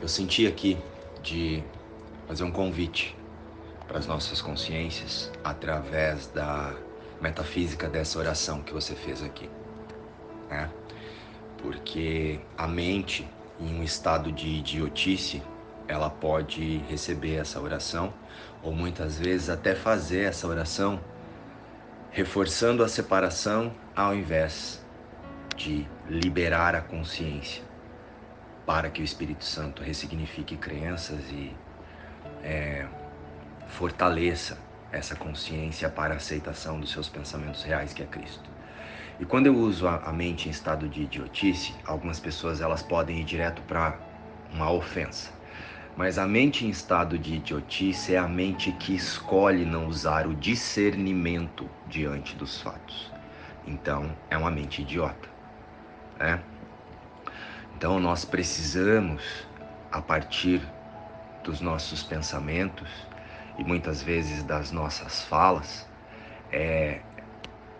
eu senti aqui de fazer um convite para as nossas consciências através da metafísica dessa oração que você fez aqui, né? Porque a mente em um estado de idiotice, ela pode receber essa oração ou muitas vezes até fazer essa oração reforçando a separação ao invés de liberar a consciência para que o Espírito Santo ressignifique crenças e é, fortaleça essa consciência para a aceitação dos seus pensamentos reais, que é Cristo. E quando eu uso a, mente em estado de idiotice, algumas pessoas elas podem ir direto para uma ofensa. Mas a mente em estado de idiotice é a mente que escolhe não usar o discernimento diante dos fatos. Então, é uma mente idiota. Né? Então, nós precisamos, a partir dos nossos pensamentos, e muitas vezes das nossas falas é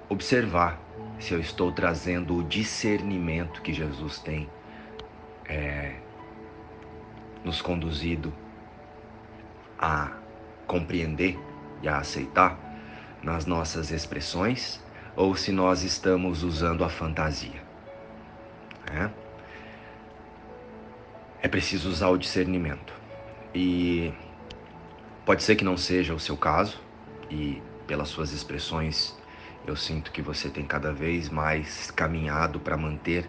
observar se eu estou trazendo o discernimento que Jesus tem é, nos conduzido a compreender e a aceitar nas nossas expressões ou se nós estamos usando a fantasia. É, é preciso usar o discernimento. E Pode ser que não seja o seu caso e pelas suas expressões eu sinto que você tem cada vez mais caminhado para manter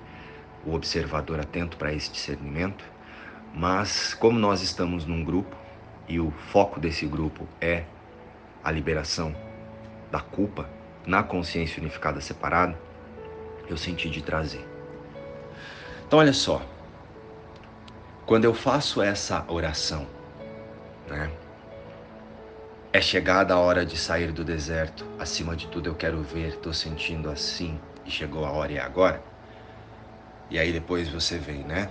o observador atento para esse discernimento, mas como nós estamos num grupo e o foco desse grupo é a liberação da culpa na consciência unificada separada, eu senti de trazer. Então olha só, quando eu faço essa oração, né? É chegada a hora de sair do deserto. Acima de tudo eu quero ver, tô sentindo assim e chegou a hora e é agora. E aí depois você vem, né?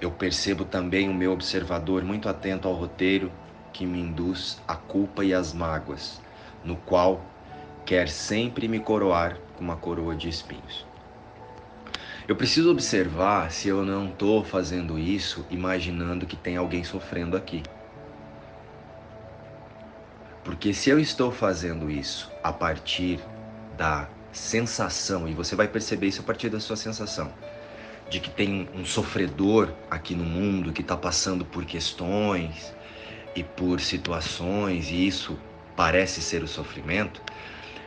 Eu percebo também o meu observador muito atento ao roteiro que me induz a culpa e as mágoas, no qual quer sempre me coroar com uma coroa de espinhos. Eu preciso observar se eu não estou fazendo isso imaginando que tem alguém sofrendo aqui. Porque se eu estou fazendo isso a partir da sensação, e você vai perceber isso a partir da sua sensação, de que tem um sofredor aqui no mundo que está passando por questões e por situações, e isso parece ser o sofrimento,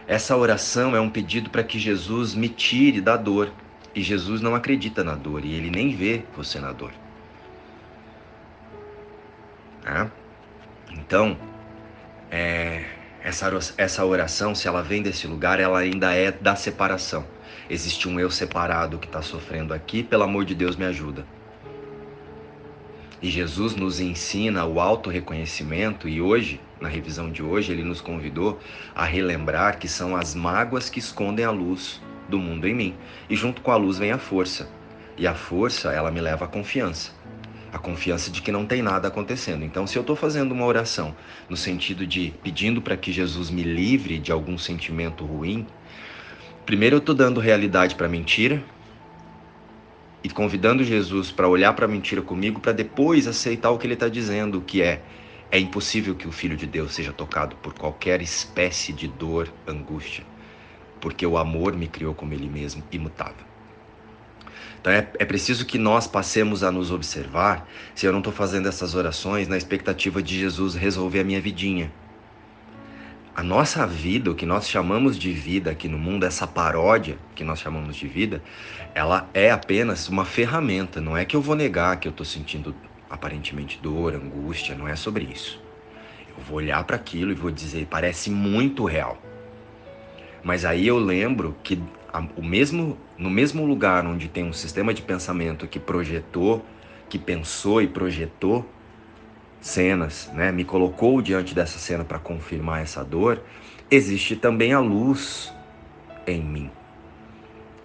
essa oração é um pedido para que Jesus me tire da dor. E Jesus não acredita na dor e ele nem vê você na dor. Né? Então, é, essa, essa oração, se ela vem desse lugar, ela ainda é da separação. Existe um eu separado que está sofrendo aqui, pelo amor de Deus, me ajuda. E Jesus nos ensina o auto-reconhecimento, e hoje, na revisão de hoje, ele nos convidou a relembrar que são as mágoas que escondem a luz do mundo em mim. E junto com a luz vem a força. E a força, ela me leva à confiança a confiança de que não tem nada acontecendo. Então, se eu estou fazendo uma oração no sentido de pedindo para que Jesus me livre de algum sentimento ruim, primeiro eu estou dando realidade para a mentira e convidando Jesus para olhar para a mentira comigo, para depois aceitar o que ele está dizendo, que é é impossível que o Filho de Deus seja tocado por qualquer espécie de dor, angústia, porque o amor me criou como Ele mesmo, imutável. Então é, é preciso que nós passemos a nos observar se eu não estou fazendo essas orações na expectativa de Jesus resolver a minha vidinha. A nossa vida, o que nós chamamos de vida aqui no mundo, essa paródia que nós chamamos de vida, ela é apenas uma ferramenta. Não é que eu vou negar que eu estou sentindo aparentemente dor, angústia, não é sobre isso. Eu vou olhar para aquilo e vou dizer, parece muito real. Mas aí eu lembro que o mesmo, no mesmo lugar onde tem um sistema de pensamento que projetou, que pensou e projetou cenas, né, me colocou diante dessa cena para confirmar essa dor, existe também a luz em mim.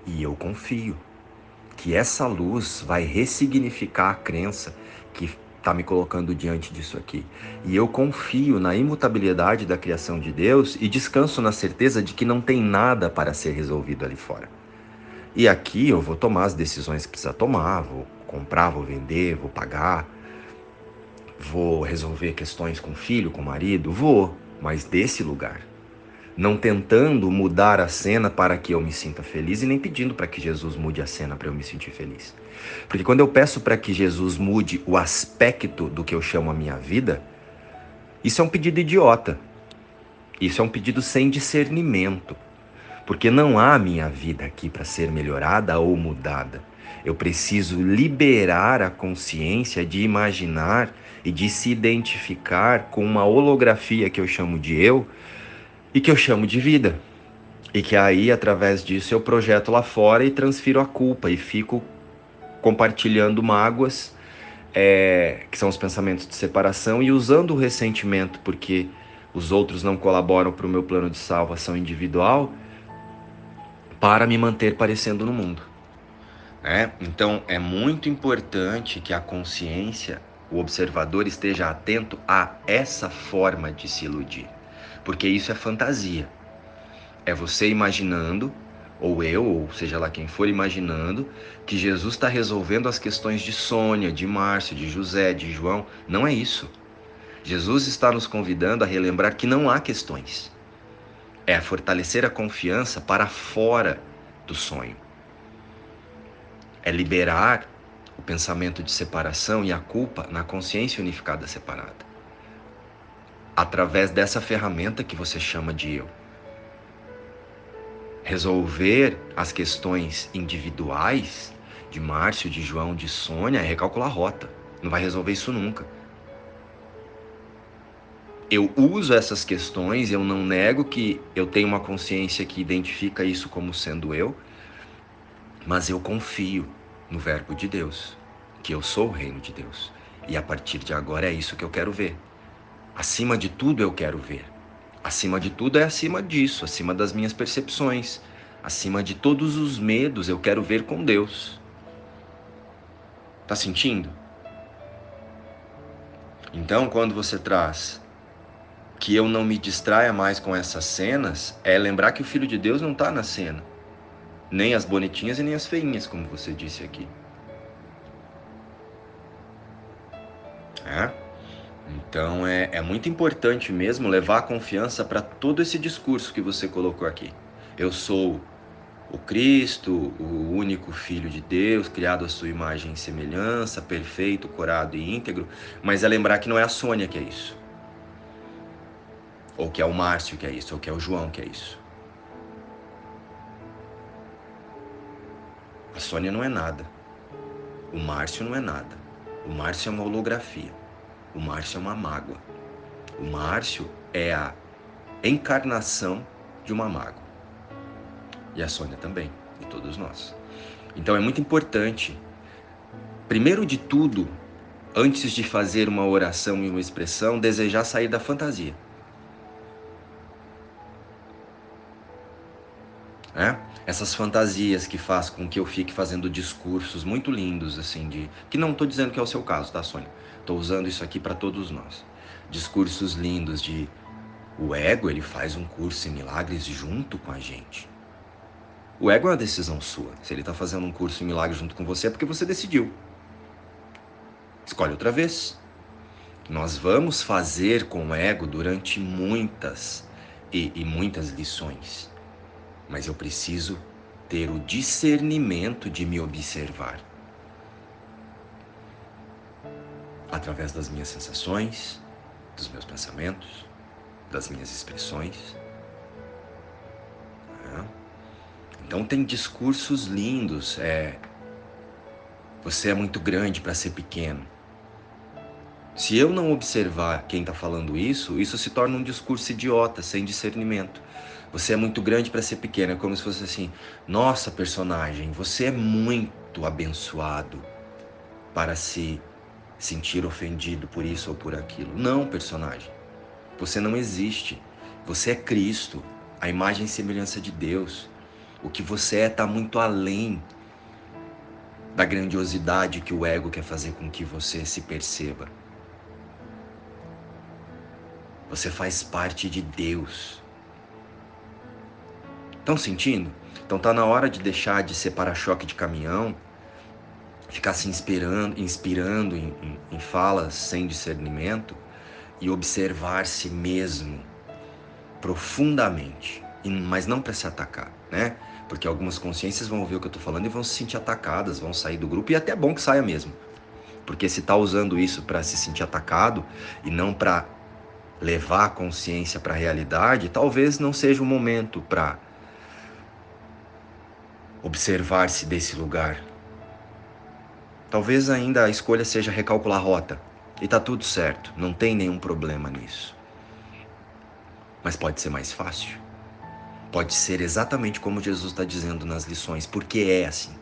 E eu confio que essa luz vai ressignificar a crença que está me colocando diante disso aqui. E eu confio na imutabilidade da criação de Deus e descanso na certeza de que não tem nada para ser resolvido ali fora. E aqui eu vou tomar as decisões que precisa tomar, vou comprar, vou vender, vou pagar, vou resolver questões com filho, com marido, vou, mas desse lugar. Não tentando mudar a cena para que eu me sinta feliz e nem pedindo para que Jesus mude a cena para eu me sentir feliz. Porque quando eu peço para que Jesus mude o aspecto do que eu chamo a minha vida, isso é um pedido idiota. Isso é um pedido sem discernimento. Porque não há minha vida aqui para ser melhorada ou mudada. Eu preciso liberar a consciência de imaginar e de se identificar com uma holografia que eu chamo de eu e que eu chamo de vida. E que aí, através disso, eu projeto lá fora e transfiro a culpa e fico compartilhando mágoas, é, que são os pensamentos de separação, e usando o ressentimento porque os outros não colaboram para o meu plano de salvação individual, para me manter parecendo no mundo. É? Então é muito importante que a consciência, o observador, esteja atento a essa forma de se iludir, porque isso é fantasia. É você imaginando ou eu, ou seja lá quem for, imaginando que Jesus está resolvendo as questões de Sônia, de Márcio, de José, de João. Não é isso. Jesus está nos convidando a relembrar que não há questões. É fortalecer a confiança para fora do sonho. É liberar o pensamento de separação e a culpa na consciência unificada separada. Através dessa ferramenta que você chama de eu resolver as questões individuais de Márcio, de João, de Sônia é recalcular a rota. Não vai resolver isso nunca. Eu uso essas questões, eu não nego que eu tenho uma consciência que identifica isso como sendo eu, mas eu confio no Verbo de Deus, que eu sou o reino de Deus. E a partir de agora é isso que eu quero ver. Acima de tudo, eu quero ver Acima de tudo é acima disso, acima das minhas percepções, acima de todos os medos, eu quero ver com Deus. Tá sentindo? Então, quando você traz que eu não me distraia mais com essas cenas, é lembrar que o Filho de Deus não está na cena. Nem as bonitinhas e nem as feinhas, como você disse aqui. É? Então é, é muito importante mesmo levar a confiança para todo esse discurso que você colocou aqui. Eu sou o Cristo, o único Filho de Deus, criado à sua imagem e semelhança, perfeito, curado e íntegro, mas é lembrar que não é a Sônia que é isso. Ou que é o Márcio que é isso, ou que é o João que é isso. A Sônia não é nada. O Márcio não é nada. O Márcio é uma holografia. O Márcio é uma mágoa. O Márcio é a encarnação de uma mágoa. E a Sônia também, e todos nós. Então é muito importante, primeiro de tudo, antes de fazer uma oração e uma expressão, desejar sair da fantasia. É? Essas fantasias que faz com que eu fique fazendo discursos muito lindos, assim, de. Que não estou dizendo que é o seu caso, tá, Sônia? Estou usando isso aqui para todos nós. Discursos lindos de o ego, ele faz um curso em milagres junto com a gente. O ego é uma decisão sua. Se ele está fazendo um curso em milagres junto com você, é porque você decidiu. Escolhe outra vez. Nós vamos fazer com o ego durante muitas e, e muitas lições. Mas eu preciso ter o discernimento de me observar. Através das minhas sensações, dos meus pensamentos, das minhas expressões. É. Então tem discursos lindos. É, você é muito grande para ser pequeno. Se eu não observar quem está falando isso, isso se torna um discurso idiota, sem discernimento. Você é muito grande para ser pequeno. É como se fosse assim: nossa, personagem, você é muito abençoado para se sentir ofendido por isso ou por aquilo. Não, personagem. Você não existe. Você é Cristo, a imagem e semelhança de Deus. O que você é está muito além da grandiosidade que o ego quer fazer com que você se perceba. Você faz parte de Deus. Estão sentindo? Então tá na hora de deixar de ser para-choque de caminhão ficar se inspirando, inspirando em, em, em falas sem discernimento e observar-se mesmo profundamente, mas não para se atacar, né? Porque algumas consciências vão ouvir o que eu estou falando e vão se sentir atacadas, vão sair do grupo e é até bom que saia mesmo. Porque se está usando isso para se sentir atacado e não para levar a consciência para a realidade, talvez não seja o momento para observar-se desse lugar. Talvez ainda a escolha seja recalcular a rota. E tá tudo certo, não tem nenhum problema nisso. Mas pode ser mais fácil. Pode ser exatamente como Jesus está dizendo nas lições, porque é assim.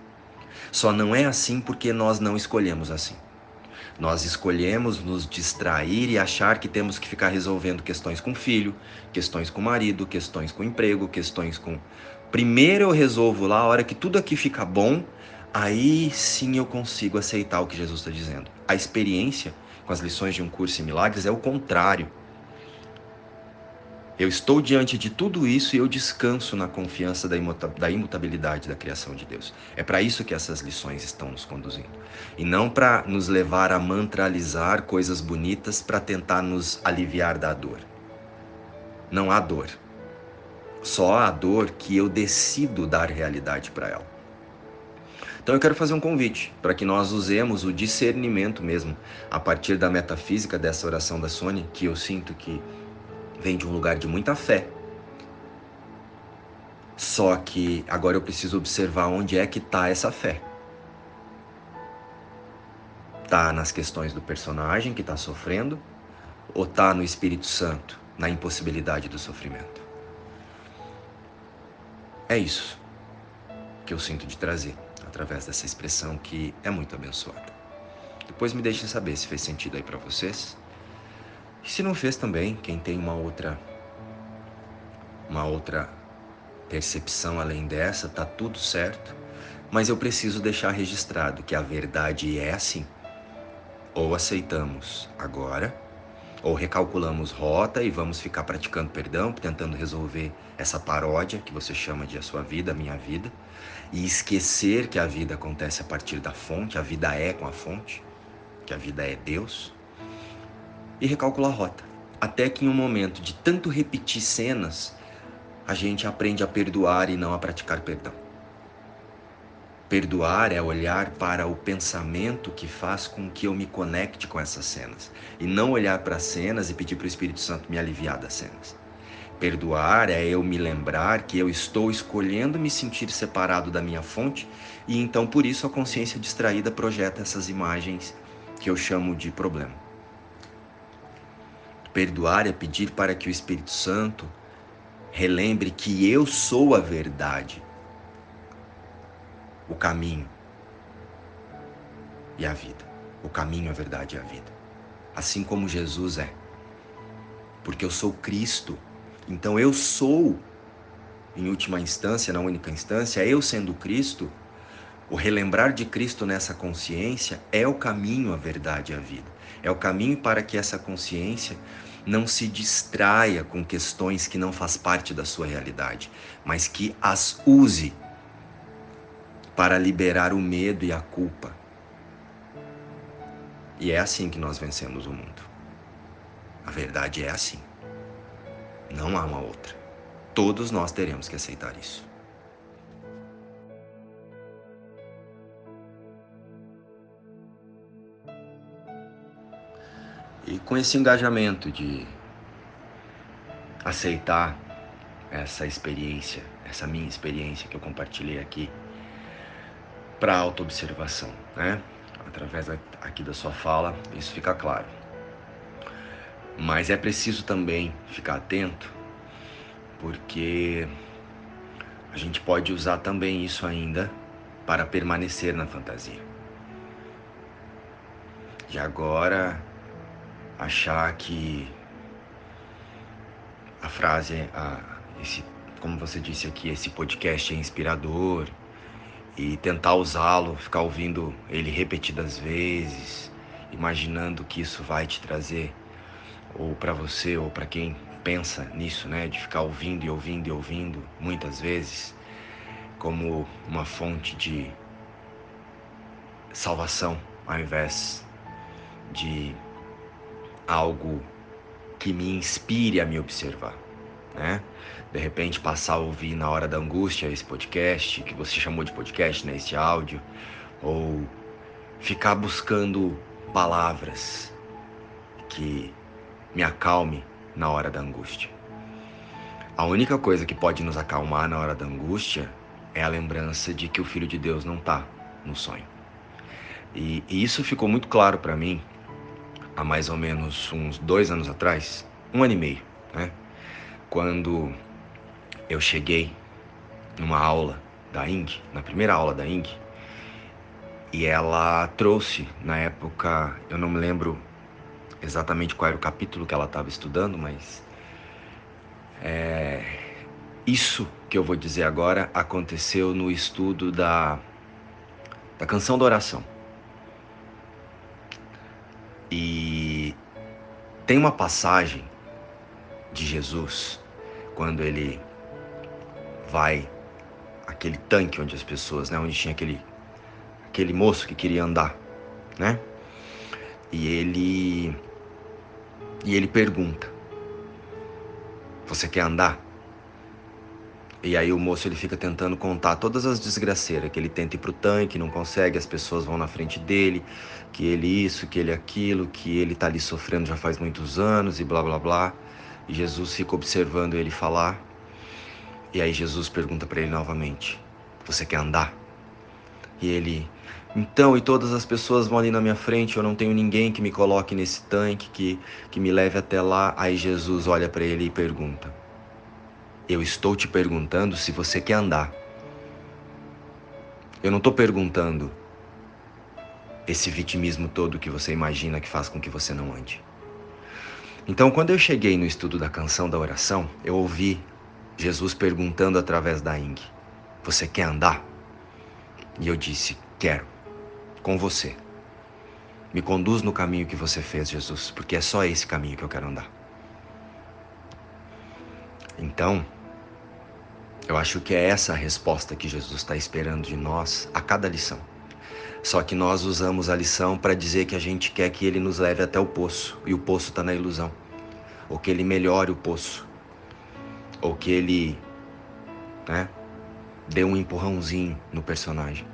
Só não é assim porque nós não escolhemos assim. Nós escolhemos nos distrair e achar que temos que ficar resolvendo questões com filho, questões com marido, questões com emprego, questões com. Primeiro eu resolvo lá, a hora que tudo aqui fica bom, aí sim eu consigo aceitar o que Jesus está dizendo. A experiência com as lições de um curso em milagres é o contrário. Eu estou diante de tudo isso e eu descanso na confiança da, imutabilidade da criação de Deus. É para isso que essas lições estão nos conduzindo. E não para nos levar a mantralizar coisas bonitas para tentar nos aliviar da dor. Não há dor. Só há dor que eu decido dar realidade para ela. Então eu quero fazer um convite para que nós usemos o discernimento mesmo a partir da metafísica dessa oração da Sônia, que eu sinto que vem de um lugar de muita fé. Só que agora eu preciso observar onde é que está essa fé. Tá nas questões do personagem que está sofrendo ou tá no Espírito Santo, na impossibilidade do sofrimento? É isso que eu sinto de trazer através dessa expressão que é muito abençoada. Depois me deixem saber se fez sentido aí para vocês. E se não fez também, quem tem uma outra uma outra percepção além dessa, tá tudo certo. Mas eu preciso deixar registrado que a verdade é assim. Ou aceitamos agora, ou recalculamos rota e vamos ficar praticando perdão, tentando resolver essa paródia que você chama de a sua vida, a minha vida, e esquecer que a vida acontece a partir da fonte, a vida é com a fonte, que a vida é Deus e recalcular a rota. Até que em um momento de tanto repetir cenas, a gente aprende a perdoar e não a praticar perdão. Perdoar é olhar para o pensamento que faz com que eu me conecte com essas cenas e não olhar para as cenas e pedir para o Espírito Santo me aliviar das cenas. Perdoar é eu me lembrar que eu estou escolhendo me sentir separado da minha fonte e então por isso a consciência distraída projeta essas imagens que eu chamo de problema. Perdoar é pedir para que o Espírito Santo relembre que eu sou a verdade, o caminho e a vida. O caminho, a verdade e a vida. Assim como Jesus é. Porque eu sou Cristo. Então eu sou, em última instância, na única instância, eu sendo Cristo, o relembrar de Cristo nessa consciência é o caminho, a verdade e a vida. É o caminho para que essa consciência não se distraia com questões que não faz parte da sua realidade, mas que as use para liberar o medo e a culpa. E é assim que nós vencemos o mundo. A verdade é assim. Não há uma outra. Todos nós teremos que aceitar isso. E com esse engajamento de aceitar essa experiência, essa minha experiência que eu compartilhei aqui para autoobservação, né? Através aqui da sua fala, isso fica claro. Mas é preciso também ficar atento, porque a gente pode usar também isso ainda para permanecer na fantasia. E agora achar que a frase, a, esse, como você disse aqui, esse podcast é inspirador e tentar usá-lo, ficar ouvindo ele repetidas vezes, imaginando que isso vai te trazer ou para você ou para quem pensa nisso, né, de ficar ouvindo e ouvindo e ouvindo muitas vezes como uma fonte de salvação ao invés de algo que me inspire a me observar, né? De repente passar a ouvir na hora da angústia esse podcast, que você chamou de podcast, né, este áudio, ou ficar buscando palavras que me acalme na hora da angústia. A única coisa que pode nos acalmar na hora da angústia é a lembrança de que o Filho de Deus não está no sonho. E, e, isso ficou muito claro para mim há mais ou menos uns dois anos atrás, um ano e meio, né? Quando eu cheguei numa aula da Ing, na primeira aula da Ing, e ela trouxe, na época, eu não me lembro exatamente qual era o capítulo que ela estava estudando, mas é, isso que eu vou dizer agora aconteceu no estudo da, da canção da oração. E tem uma passagem de Jesus quando ele vai aquele tanque onde as pessoas, né, onde tinha aquele aquele moço que queria andar, né? E ele e ele pergunta: Você quer andar? E aí o moço ele fica tentando contar todas as desgraceiras, que ele tenta ir pro tanque, não consegue, as pessoas vão na frente dele, que ele isso, que ele aquilo, que ele tá ali sofrendo já faz muitos anos e blá blá blá. E Jesus fica observando ele falar. E aí Jesus pergunta para ele novamente: Você quer andar? E ele então, e todas as pessoas vão ali na minha frente, eu não tenho ninguém que me coloque nesse tanque, que, que me leve até lá. Aí Jesus olha para ele e pergunta: Eu estou te perguntando se você quer andar. Eu não estou perguntando esse vitimismo todo que você imagina que faz com que você não ande. Então, quando eu cheguei no estudo da canção da oração, eu ouvi Jesus perguntando através da Ing: Você quer andar? E eu disse: Quero com você. Me conduz no caminho que você fez, Jesus, porque é só esse caminho que eu quero andar. Então, eu acho que é essa a resposta que Jesus está esperando de nós a cada lição. Só que nós usamos a lição para dizer que a gente quer que ele nos leve até o poço, e o poço está na ilusão. Ou que ele melhore o poço. Ou que ele né, dê um empurrãozinho no personagem.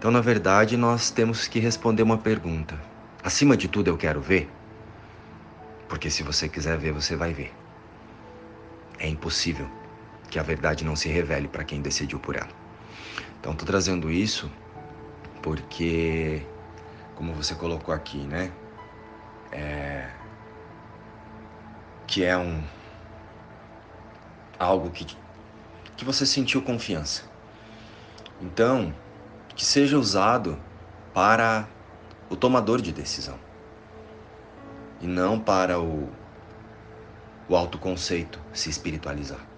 Então, na verdade, nós temos que responder uma pergunta. Acima de tudo, eu quero ver? Porque se você quiser ver, você vai ver. É impossível que a verdade não se revele para quem decidiu por ela. Então, estou trazendo isso porque, como você colocou aqui, né? É... Que é um. algo que, que você sentiu confiança. Então, que seja usado para o tomador de decisão e não para o, o autoconceito se espiritualizar.